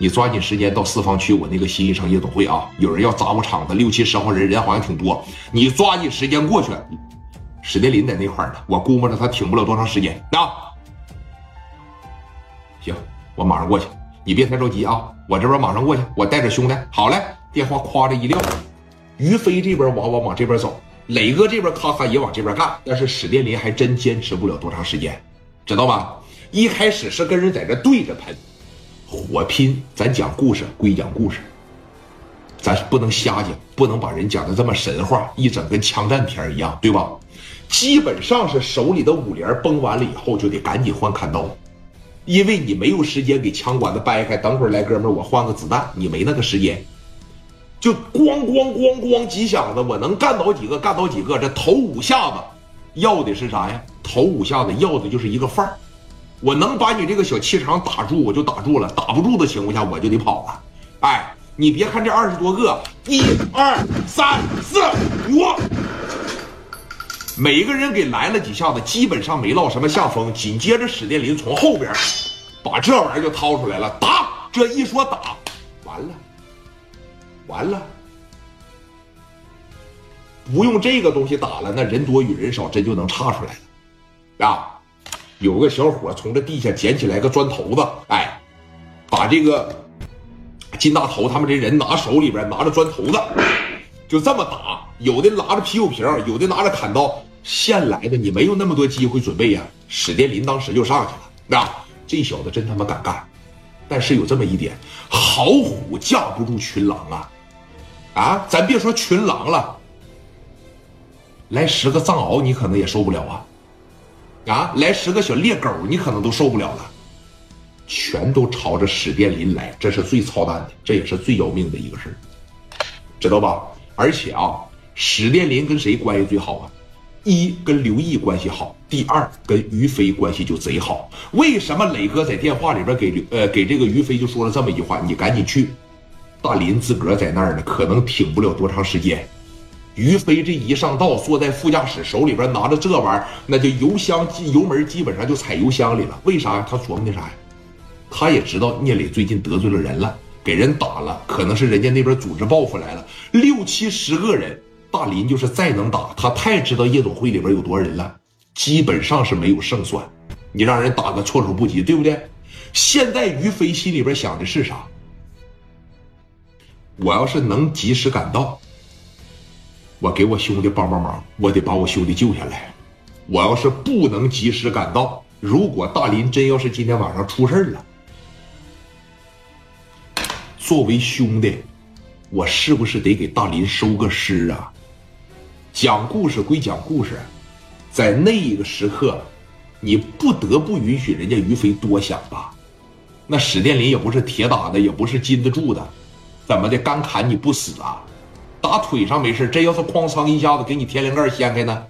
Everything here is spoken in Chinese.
你抓紧时间到四方去我那个新一城夜总会啊！有人要砸我场子，六七十号人，人好像挺多。你抓紧时间过去。史殿林在那块呢，我估摸着他挺不了多长时间啊。行，我马上过去，你别太着急啊！我这边马上过去，我带着兄弟。好嘞，电话夸着一撂。于飞这边往往往这边走，磊哥这边咔咔也往这边干。但是史殿林还真坚持不了多长时间，知道吧？一开始是跟人在这对着喷。火拼，咱讲故事归讲故事，咱不能瞎讲，不能把人讲的这么神话，一整跟枪战片一样，对吧？基本上是手里的五连崩完了以后，就得赶紧换砍刀，因为你没有时间给枪管子掰开。等会儿来，哥们儿，我换个子弹，你没那个时间。就咣咣咣咣几响子，我能干倒几个干倒几个。这头五下子要的是啥呀？头五下子要的就是一个范儿。我能把你这个小气场打住，我就打住了；打不住的情况下，我就得跑了。哎，你别看这二十多个，一二三四五，每个人给来了几下子，基本上没落什么下风。紧接着，史殿林从后边把这玩意儿就掏出来了，打！这一说打，完了，完了，不用这个东西打了，那人多与人少，真就能差出来了啊！有个小伙从这地下捡起来个砖头子，哎，把这个金大头他们这人拿手里边拿着砖头子，就这么打。有的拿着啤酒瓶，有的拿着砍刀。现来的你没有那么多机会准备呀。史殿林当时就上去了，那这小子真他妈敢干。但是有这么一点，好虎架不住群狼啊！啊，咱别说群狼了，来十个藏獒你可能也受不了啊。啊，来十个小猎狗，你可能都受不了了，全都朝着史殿林来，这是最操蛋的，这也是最要命的一个事知道吧？而且啊，史殿林跟谁关系最好啊？一跟刘毅关系好，第二跟于飞关系就贼好。为什么磊哥在电话里边给刘呃给这个于飞就说了这么一句话？你赶紧去，大林自个儿在那儿呢，可能挺不了多长时间。于飞这一上道，坐在副驾驶，手里边拿着这玩意儿，那就油箱油门基本上就踩油箱里了。为啥呀？他琢磨的啥呀？他也知道聂磊最近得罪了人了，给人打了，可能是人家那边组织报复来了，六七十个人。大林就是再能打，他太知道夜总会里边有多人了，基本上是没有胜算。你让人打个措手不及，对不对？现在于飞心里边想的是啥？我要是能及时赶到。我给我兄弟帮帮忙，我得把我兄弟救下来。我要是不能及时赶到，如果大林真要是今天晚上出事了，作为兄弟，我是不是得给大林收个尸啊？讲故事归讲故事，在那一个时刻，你不得不允许人家于飞多想吧？那史殿林也不是铁打的，也不是禁得住的，怎么的？干砍你不死啊？打腿上没事，真要是哐嚓一下子给你天灵盖掀开呢，